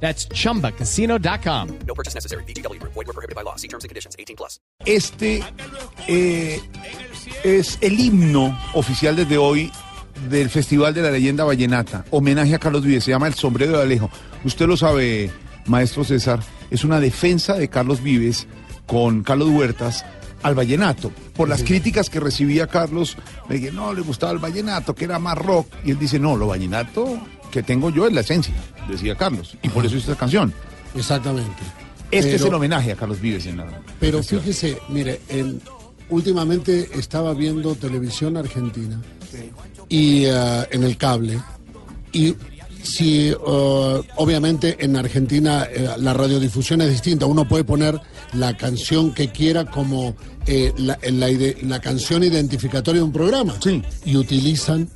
That's chumbacasino.com. No purchase necessary. BGW. Void were prohibited by law. See terms and conditions. 18 plus. Este eh, es el himno oficial desde hoy del Festival de la Leyenda Vallenata. Homenaje a Carlos Vives. Se llama El Sombrero de Alejo. Usted lo sabe, maestro César. Es una defensa de Carlos Vives con Carlos Huertas al vallenato. Por las críticas que recibía Carlos, de que no le gustaba el vallenato, que era más rock. Y él dice, no, lo vallenato que tengo yo es la esencia, decía Carlos. Y por eso hizo esta canción. Exactamente. Este es el homenaje a Carlos Vives en la... Pero fíjese, mire, en- últimamente estaba viendo televisión argentina y eh, en el cable y si eh, obviamente en Argentina eh, la radiodifusión es distinta, uno puede poner la canción que quiera como eh, la, la canción identificatoria de un programa Sí. y utilizan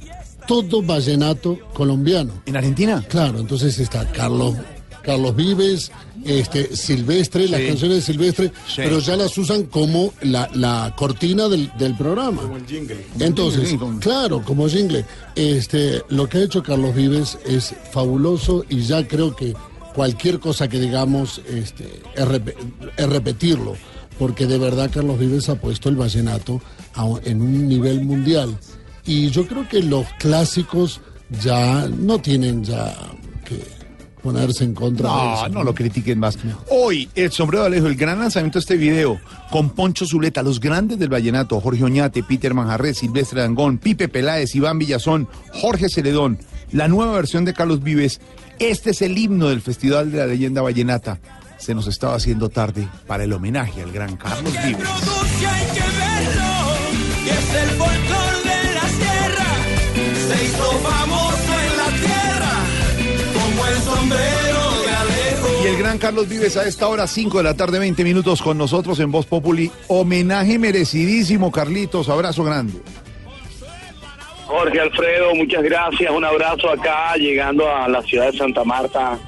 todo vallenato colombiano. ¿En Argentina? Claro, entonces está Carlos, Carlos Vives, este, Silvestre, las canciones de Silvestre, Sí. pero ya las usan como la, la cortina del, del programa. Como el jingle. Entonces, jingle, como- claro, como jingle. Este, lo que ha hecho Carlos Vives es fabuloso y ya creo que cualquier cosa que digamos este, es, rep- es repetirlo, porque de verdad Carlos Vives ha puesto el vallenato a en un nivel mundial. Y yo creo que los clásicos ya no tienen ya que ponerse en contra de No, eso. no lo critiquen más. Hoy, el sombrero de Alejo, el gran lanzamiento de este video, con Poncho Zuleta, los grandes del vallenato, Jorge Oñate, Peter Manjarres, Silvestre Dangón, Pipe Peláez, Iván Villazón, Jorge Celedón, la nueva versión de Carlos Vives. Este es el himno del Festival de la Leyenda Vallenata. Se nos estaba haciendo tarde para el homenaje al gran Carlos Vives. Como el sombrero de Alejo. Y el gran Carlos Vives a esta hora, 5 de la tarde, 20 minutos con nosotros en Voz Populi. Homenaje merecidísimo, Carlitos. Abrazo grande. Jorge Alfredo, muchas gracias. Un abrazo acá, llegando a la ciudad de Santa Marta.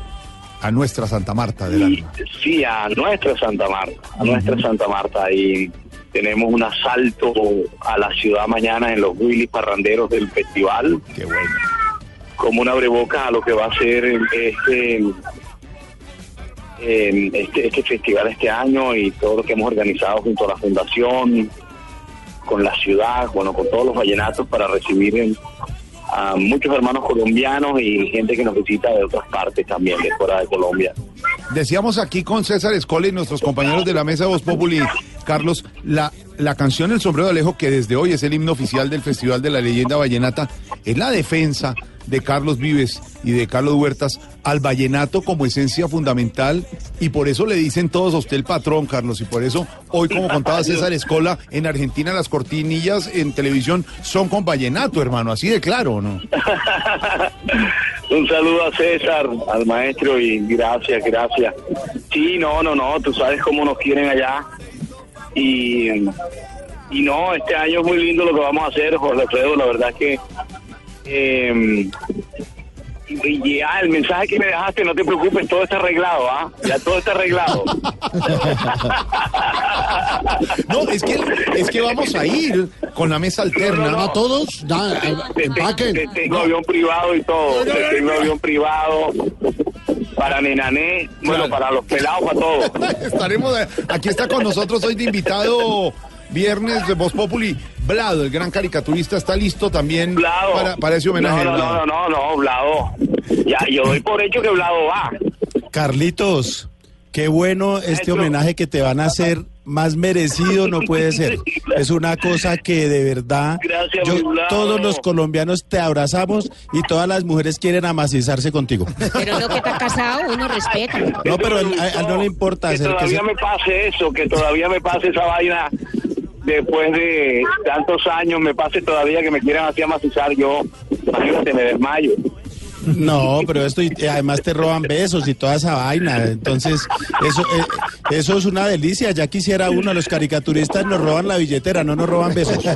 A nuestra Santa Marta del Y, alma. sí, a nuestra Santa Marta, a nuestra Santa Marta. Y tenemos un asalto a la ciudad mañana en los Willis Parranderos del festival, Qué bueno. Como una breboca a lo que va a ser este, eh, este, este festival este año y todo lo que hemos organizado junto a la Fundación, con la ciudad, bueno, con todos los vallenatos para recibir en- a muchos hermanos colombianos y gente que nos visita de otras partes también, de fuera de Colombia. Decíamos aquí con César Escola y nuestros compañeros de la mesa Voz Populi, Carlos, la, la canción El Sombrero de Alejo, que desde hoy es el himno oficial del Festival de la Leyenda Vallenata, es la defensa de Carlos Vives y de Carlos Huertas al vallenato como esencia fundamental y por eso le dicen todos a usted el patrón, Carlos, y por eso hoy, como contaba César Escola, en Argentina las cortinillas en televisión son con vallenato, hermano, así de claro, ¿no? Un saludo a César, al maestro y gracias, gracias. Sí, no, no, no, tú sabes cómo nos quieren allá. Y, y no, este año es muy lindo lo que vamos a hacer, Jorge Alfredo, la verdad es que... eh, y- ya, el mensaje que me dejaste, no te preocupes, todo está arreglado, ¿ah? Ya todo está arreglado. No, es que, es que vamos a ir con la mesa alterna. No, no, no. ¿A todos? Ya, Te- te- empaquen. te- tengo avión privado y todo. Te tengo avión privado para Nenané, bueno, Claro. para los pelados, para todos. Estaremos, aquí está con nosotros hoy de invitado viernes de Voz Populi. Blado, el gran caricaturista, está listo también Blado. para, para ese homenaje. No, no, no, no, no, no, Blado. Ya, yo doy por hecho que Blado va. Carlitos, qué bueno este homenaje que te van a hacer. Más merecido no puede ser. Es una cosa que de verdad Gracias, yo- todos los colombianos te abrazamos y todas las mujeres quieren amacizarse contigo. Pero lo que está casado, uno respeta. No, pero a, él- a él no le importa Que hacer que todavía se- me pase eso, que todavía me pase esa vaina después de tantos años, me pase todavía que me quieran así amacizar yo. Imagínate, me desmayo. No, pero esto, y además te roban besos y toda esa vaina. Entonces, eso, eh, eso es una delicia. Ya quisiera uno, los caricaturistas nos roban la billetera, no nos roban besos.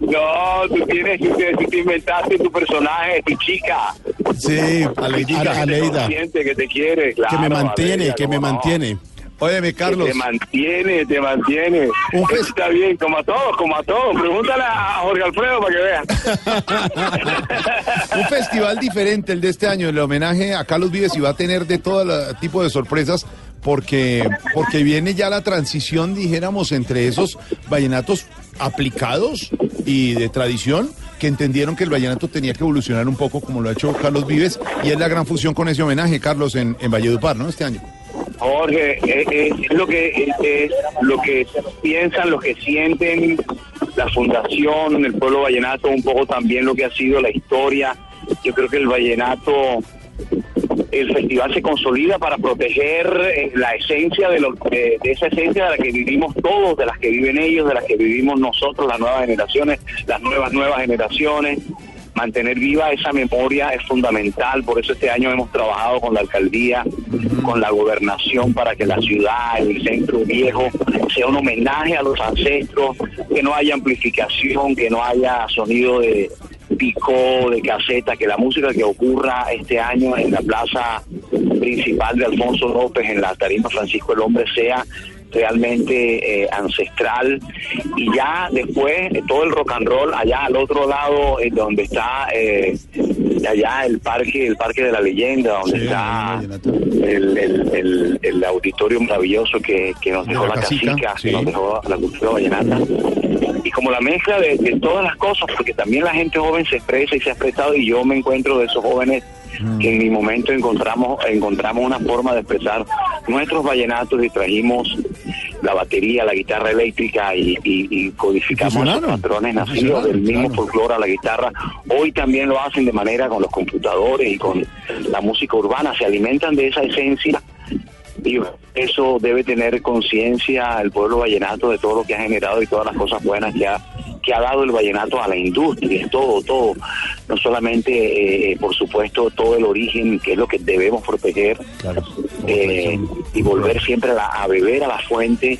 No, tú tienes, tú, tú te inventaste tu personaje, tu chica. Sí. Aleida, que te quiere, claro. que me mantiene, Aleida, que me no. mantiene. Óyeme, Carlos. Que te mantiene, te mantiene. Un Está bien, como a todos, como a todos. Pregúntale a Jorge Alfredo para que vea. Un festival diferente el de este año, el homenaje a Carlos Vives y va a tener de todo la- tipo de sorpresas porque, porque viene ya la transición, dijéramos, entre esos vallenatos aplicados y de tradición que entendieron que el vallenato tenía que evolucionar un poco como lo ha hecho Carlos Vives y es la gran fusión con ese homenaje, Carlos, en, en Valledupar, ¿no? Este año. Jorge, eh, eh, es lo que es, es lo que piensan, lo que sienten la fundación, el pueblo vallenato, un poco también lo que ha sido la historia. Yo creo que el vallenato, el festival se consolida para proteger eh, la esencia de, lo, de esa esencia de la que vivimos todos, de las que viven ellos, de las que vivimos nosotros, las nuevas generaciones, las nuevas nuevas generaciones mantener viva esa memoria es fundamental, por eso este año hemos trabajado con la alcaldía, con la gobernación para que la ciudad, el centro viejo, sea un homenaje a los ancestros, que no haya amplificación, que no haya sonido de pico, de caseta, que la música que ocurra este año en la plaza principal de Alfonso López, en la tarima Francisco el Hombre, sea realmente eh, ancestral. Y ya después eh, todo el rock and roll allá al otro lado eh, donde está eh, allá el parque el parque de la leyenda donde Sí, está el el, el, auditorio maravilloso que, que nos De dejó la la casica, casica sí. que nos dejó la cultura vallenata. Y como la mezcla de, de todas las cosas porque también la gente joven se expresa y se ha expresado y yo me encuentro de esos jóvenes que en mi momento encontramos encontramos una forma de expresar nuestros vallenatos y trajimos la batería, la guitarra eléctrica y, y- y codificamos Fusionaron. patrones nacidos del mismo claro. folclore a la guitarra. Hoy también lo hacen de manera con los computadores y con la música urbana, se alimentan de esa esencia y eso debe tener conciencia el pueblo vallenato de todo lo que ha generado y todas las cosas buenas que ha que ha dado el vallenato a la industria, todo, todo, no solamente, eh, por supuesto, todo el origen, que es lo que debemos proteger, Claro. Eh, y volver siempre a, la- a beber a la fuente,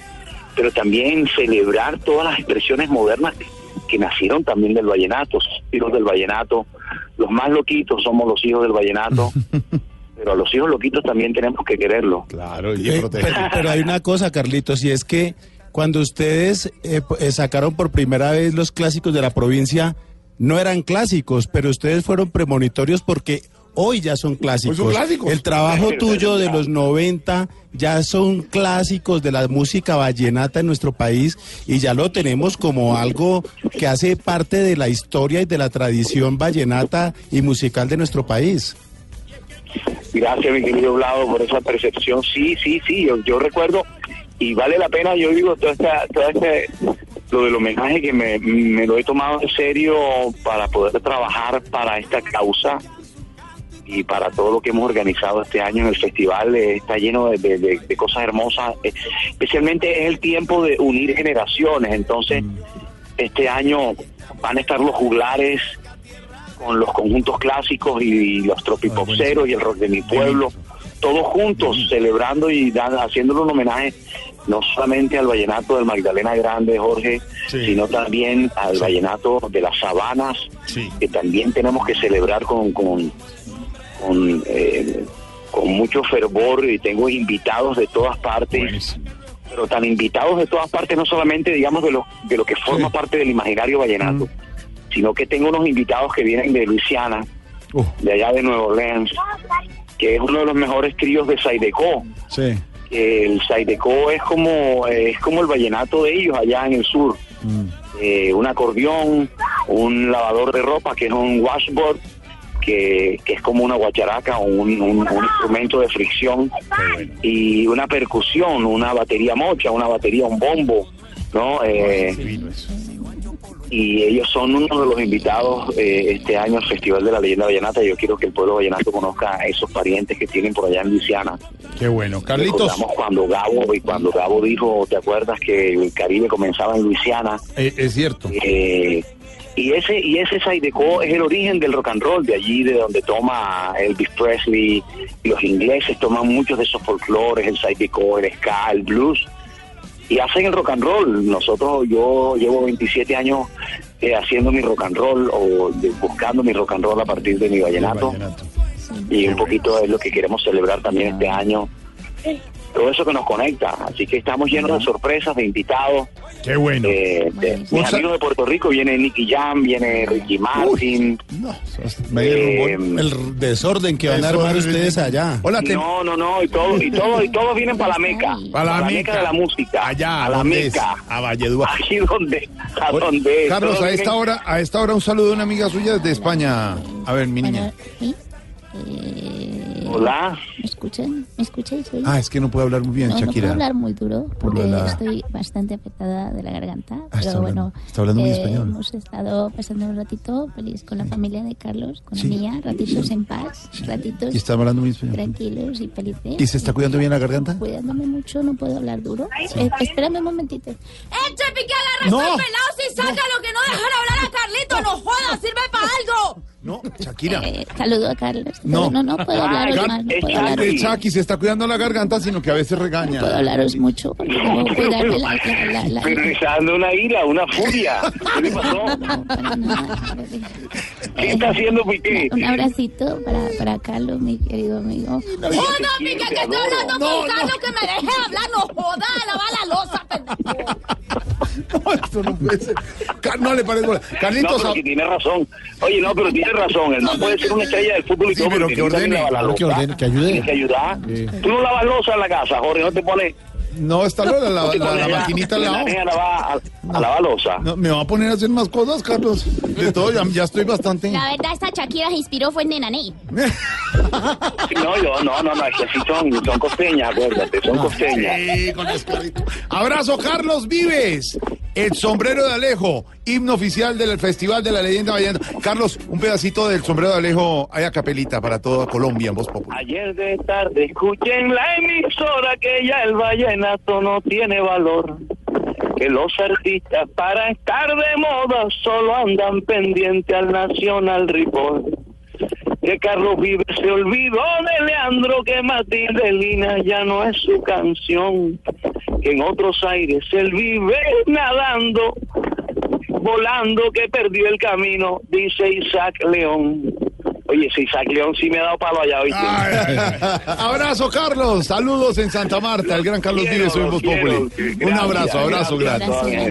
pero también celebrar todas las expresiones modernas que, que nacieron también del vallenato, hijos del vallenato, los más loquitos somos los hijos del vallenato, pero a los hijos loquitos también tenemos que quererlo. Claro, y Eh, proteger. pero, pero hay una cosa, Carlitos, y es que cuando ustedes eh, eh, sacaron por primera vez los clásicos de la provincia, no eran clásicos, pero ustedes fueron premonitorios porque hoy ya son clásicos. Pues son clásicos. El trabajo tuyo de los 90 ya son clásicos de la música vallenata en nuestro país y ya lo tenemos como algo que hace parte de la historia y de la tradición vallenata y musical de nuestro país. Gracias, mi querido Vlado, por esa percepción. Sí, sí, sí, yo, yo recuerdo, y vale la pena, yo digo, todo esta, todo este, lo del homenaje que me, me lo he tomado en serio para poder trabajar para esta causa y para todo lo que hemos organizado este año en el festival. eh, está lleno de, de- de- de cosas hermosas, eh, especialmente es el tiempo de unir generaciones, entonces este año van a estar los juglares con los conjuntos clásicos y, los tropipopseros y el rock de mi pueblo, todos juntos celebrando y dan, haciéndole un homenaje no solamente al vallenato del Magdalena Grande, Jorge, Sí. sino también al vallenato de las sabanas, Sí. que también tenemos que celebrar con, con, con, eh, con mucho fervor y tengo invitados de todas partes Buenísimo. pero tan invitados de todas partes, no solamente, digamos, de lo, de lo que forma Sí. parte del imaginario vallenato, sino que tengo unos invitados que vienen de Luisiana, Uh, de allá de Nueva Orleans, que es uno de los mejores tríos de Saideco. sí. El Saideco es como, eh, es como el vallenato de ellos allá en el sur. Eh, un acordeón, un lavador de ropa, que es un washboard, que, que es como una guacharaca o un, un- un instrumento de fricción, y una percusión, una batería mocha, una batería, un bombo, ¿no? Eh, y ellos son uno de los invitados eh, este año al Festival de la Leyenda Vallenata. Yo quiero que el pueblo vallenato conozca a esos parientes que tienen por allá en Luisiana. Qué bueno. Carlitos, Recordamos cuando Gabo y cuando Gabo dijo, ¿te acuerdas que el Caribe comenzaba en Luisiana? eh, es cierto. Eh, Y ese y ese Zydeco es el origen del rock and roll, de allí de donde toma Elvis Presley, y los ingleses toman muchos de esos folclores, el Zydeco, el ska, el blues, y hacen el rock and roll. Nosotros, yo llevo 27 años eh, haciendo mi rock and roll o de- buscando mi rock and roll a partir de mi vallenato, y un poquito es lo que queremos celebrar también este año. Todo eso que nos conecta, así que estamos llenos de sorpresas, de invitados. Qué bueno. Eh, de- mis amigos de Puerto Rico viene Nicky Jam, viene Ricky Martin. No, Medio eh, el desorden que van a armar ustedes allá. Hola, te- no, no, no, y todo, y todo, y todos vienen para la Meca, Para la Meca Meca. de la música, Allá, a la. Meca, A Valledupar. aquí donde, a Oye, donde. Carlos, todos a esta hora, a esta hora un saludo de una amiga suya desde España. A ver, mi niña. ¿Sí? Eh, Hola, ¿Me escuchan? ¿Me escucháis? hoy? Ah, es que no puede hablar muy bien, no, no Shakira. puedo hablar muy duro Por porque de la- estoy bastante afectada de la garganta. Ah, está pero hablando- bueno, está hablando muy eh, español. hemos estado pasando un ratito feliz con la familia de Carlos, con Sí. la mía, ratitos en paz, ratitos Y está hablando muy español. tranquilos y felices. ¿Y se está cuidando bien la garganta? Cuidándome mucho, no puedo hablar duro. Eh, espérame un momentito. ¡Eche pique agarra No. pelado si saca lo que no dejan hablar a Carlito! ¡No jodas, sirve para algo! No, Shakira. Eh, saludo a Carlos. No. no, no puedo hablaros Car- más, no puedo Chucky. hablaros El Chucky se está cuidando la garganta, sino que a veces regaña. puedo hablaros mucho porque debo cuidarme la, la, la, la- pero está dando una ira, una furia. ¿Qué le pasó? No, para nada. ¿Qué está haciendo Piqué? Un abracito para, para Carlos, mi querido amigo. ¡Joda, pique, que estoy hablando con Carlos que me deje hablar! ¡No joda, lava la losa, pendejo! No, esto no puede ser. No le parece. No, Carlitos, pero si tiene razón. Oye, no, pero tiene razón. El man puede ser una estrella del fútbol y Sí, todo, pero que ordene, que ordene, que ayude. Tiene que ayudar. Tú no lavas losa en la casa, Jorge, no te pones... no está la, la, maquinita al la arena a lavar, a, a lavar losa. No, me va a poner a hacer más cosas, Carlos. De todo, ya, ya estoy bastante. La verdad, esta Shakira se inspiró fue en Nenaney. No, yo, no, no, no, es que sí son, son costeñas, acuérdate, son costeñas. Sí, con escudito. Abrazo, Carlos Vives. El sombrero de Alejo, himno oficial del Festival de la Leyenda Vallenata. Carlos, un pedacito del sombrero de Alejo, hay a capelita para toda Colombia en voz popular. Ayer de tarde escuché en la emisora que ya el vallenato no tiene valor. Que los artistas para estar de moda solo andan pendiente al Nacional Report. Que Carlos Vives se olvidó de Leandro, que Matilde Lina ya no es su canción. Que en otros aires él vive nadando, volando, que perdió el camino, dice Isaac León. Oye, ese Isaac León sí me ha dado palo allá hoy. Abrazo, Carlos. Saludos en Santa Marta. El gran Carlos soy Voz. Populi. Un abrazo, abrazo, gracias. Gracias.